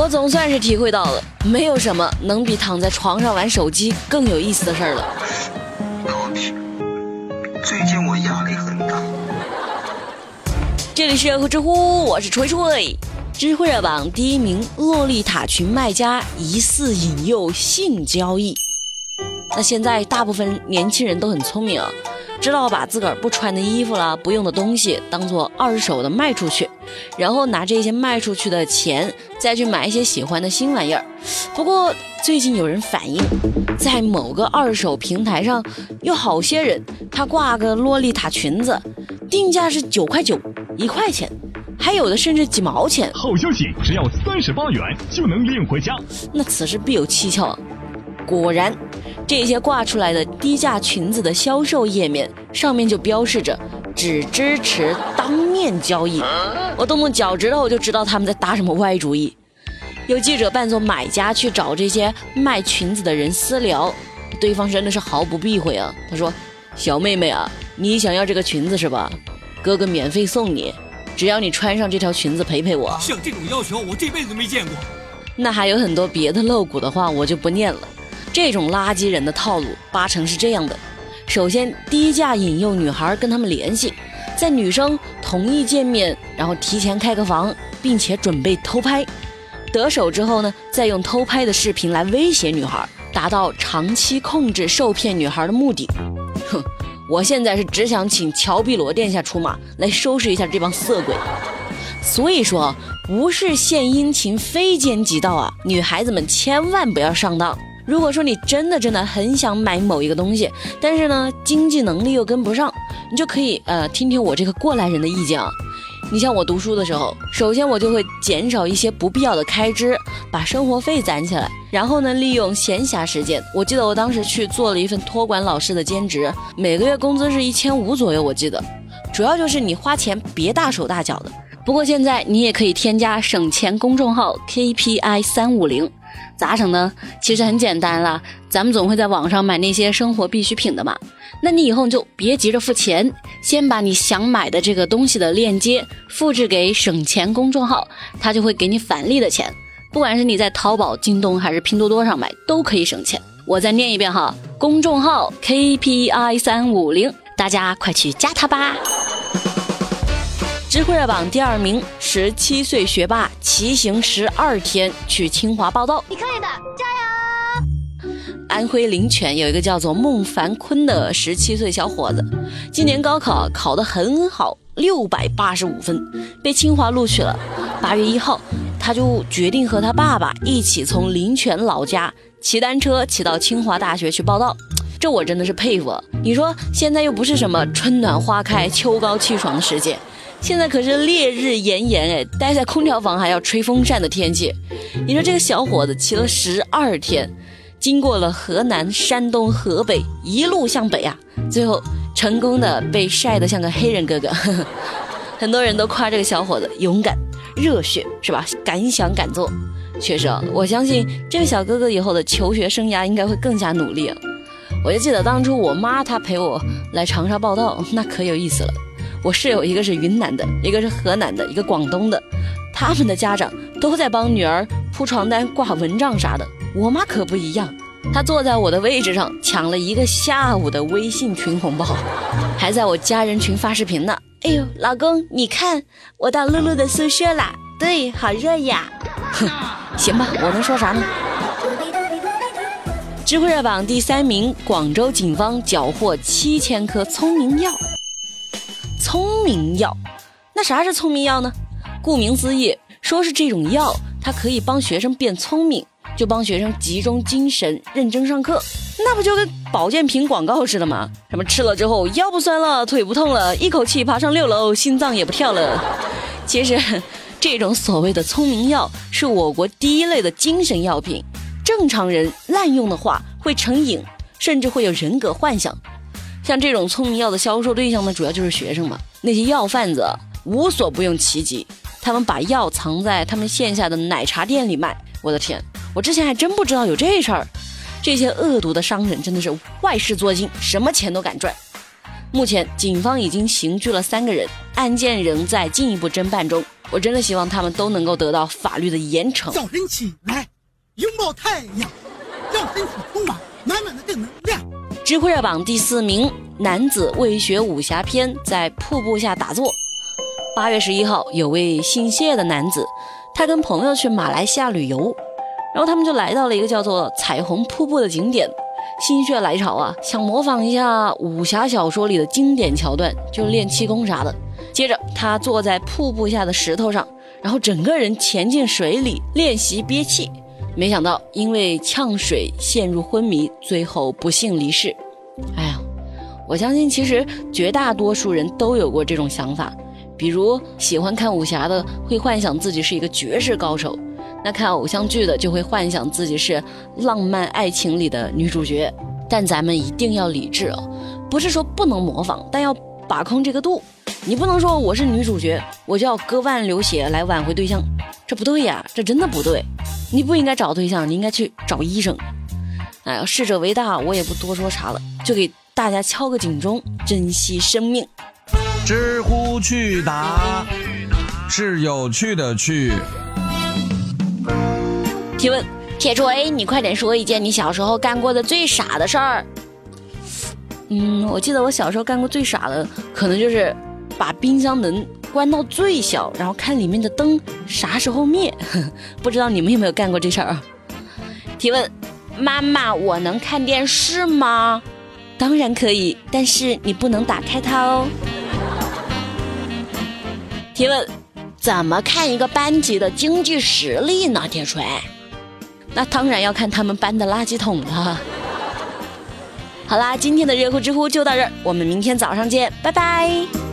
我总算是体会到了，没有什么能比躺在床上玩手机更有意思的事儿了。最近我压力很大。这里是热乎知乎，我是锤锤。知乎热榜第一名，洛丽塔裙卖家疑似引诱性交易。那现在大部分年轻人都很聪明啊。知道把自个儿不穿的衣服啦、不用的东西当做二手的卖出去，然后拿这些卖出去的钱再去买一些喜欢的新玩意儿。不过最近有人反映，在某个二手平台上，有好些人他挂个洛丽塔裙子，定价是九块九、一块钱，还有的甚至几毛钱。好消息，只要三十八元就能领回家。那此事必有蹊跷。果然，这些挂出来的低价裙子的销售页面上面就标示着只支持当面交易。我动动脚趾头，我就知道他们在打什么歪主意。有记者扮作买家去找这些卖裙子的人私聊，对方真的是毫不避讳啊。他说：“小妹妹啊，你想要这个裙子是吧？哥哥免费送你，只要你穿上这条裙子陪陪我。”像这种要求，我这辈子没见过。那还有很多别的露骨的话，我就不念了。这种垃圾人的套路八成是这样的：首先低价引诱女孩跟他们联系，在女生同意见面，然后提前开个房，并且准备偷拍，得手之后呢，再用偷拍的视频来威胁女孩，达到长期控制受骗女孩的目的。哼，我现在是只想请乔碧罗殿下出马来收拾一下这帮色鬼。所以说，不是献殷勤非奸即盗啊，女孩子们千万不要上当。如果说你真的真的很想买某一个东西，但是呢经济能力又跟不上，你就可以呃听听我这个过来人的意见啊。你像我读书的时候，首先我就会减少一些不必要的开支，把生活费攒起来，然后呢利用闲暇时间。我记得我当时去做了一份托管老师的兼职，每个月工资是一千五左右，我记得。主要就是你花钱别大手大脚的。不过现在你也可以添加省钱公众号 KPI 三五零。咋整呢？其实很简单了，咱们总会在网上买那些生活必需品的嘛。那你以后就别急着付钱，先把你想买的这个东西的链接复制给省钱公众号，他就会给你返利的钱。不管是你在淘宝、京东还是拼多多上买，都可以省钱。我再念一遍哈，公众号 KPI 三五零，大家快去加它吧。知乎热榜第二名，十七岁学霸骑行十二天去清华报道。你可以的，加油！安徽灵泉有一个叫做孟凡坤的十七岁小伙子，今年高考考得很好，六百八十五分，被清华录取了。八月一号，他就决定和他爸爸一起从灵泉老家骑单车骑到清华大学去报道。这我真的是佩服。你说现在又不是什么春暖花开、秋高气爽的时节。现在可是烈日炎炎哎，待在空调房还要吹风扇的天气。你说这个小伙子骑了十二天，经过了河南、山东、河北，一路向北啊，最后成功的被晒得像个黑人哥哥。很多人都夸这个小伙子勇敢、热血，是吧？敢想敢做。确实啊，我相信这个小哥哥以后的求学生涯应该会更加努力。我就记得当初我妈她陪我来长沙报道，那可有意思了。我室友一个是云南的，一个是河南的，一个广东的，他们的家长都在帮女儿铺床单、挂蚊帐啥的。我妈可不一样，她坐在我的位置上抢了一个下午的微信群红包，还在我家人群发视频呢。哎呦，老公，你看我到露露的宿舍啦，对，好热呀。哼，行吧，我能说啥呢？知乎热榜第三名，广州警方缴获七千颗聪明药。聪明药，那啥是聪明药呢？顾名思义，说是这种药，它可以帮学生变聪明，就帮学生集中精神、认真上课。那不就跟保健品广告似的吗？什么吃了之后腰不酸了，腿不痛了，一口气爬上六楼，心脏也不跳了。其实，这种所谓的聪明药是我国第一类的精神药品，正常人滥用的话会成瘾，甚至会有人格幻想。像这种聪明药的销售对象呢，主要就是学生嘛。那些药贩子无所不用其极，他们把药藏在他们线下的奶茶店里卖。我的天，我之前还真不知道有这事儿。这些恶毒的商人真的是坏事做尽，什么钱都敢赚。目前警方已经刑拘了三个人，案件仍在进一步侦办中。我真的希望他们都能够得到法律的严惩。早晨起来，拥抱太阳，让身体充满满满的正能量。知乎热榜第四名，男子为学武侠片在瀑布下打坐。八月十一号，有位姓谢的男子，他跟朋友去马来西亚旅游，然后他们就来到了一个叫做彩虹瀑布的景点。心血来潮啊，想模仿一下武侠小说里的经典桥段，就练气功啥的。接着，他坐在瀑布下的石头上，然后整个人潜进水里练习憋气。没想到因为呛水陷入昏迷，最后不幸离世。哎呀，我相信其实绝大多数人都有过这种想法，比如喜欢看武侠的会幻想自己是一个绝世高手，那看偶像剧的就会幻想自己是浪漫爱情里的女主角。但咱们一定要理智哦，不是说不能模仿，但要把控这个度。你不能说我是女主角，我就要割腕流血来挽回对象，这不对呀，这真的不对。你不应该找对象，你应该去找医生。哎呀，逝者为大，我也不多说啥了，就给大家敲个警钟，珍惜生命。知乎趣答是有趣的趣。提问：铁锤，你快点说一件你小时候干过的最傻的事儿。嗯，我记得我小时候干过最傻的，可能就是。把冰箱门关到最小，然后看里面的灯啥时候灭。不知道你们有没有干过这事儿啊？提问：妈妈，我能看电视吗？当然可以，但是你不能打开它哦。提问：怎么看一个班级的经济实力呢？铁锤，那当然要看他们班的垃圾桶了。好啦，今天的热乎知乎就到这儿，我们明天早上见，拜拜。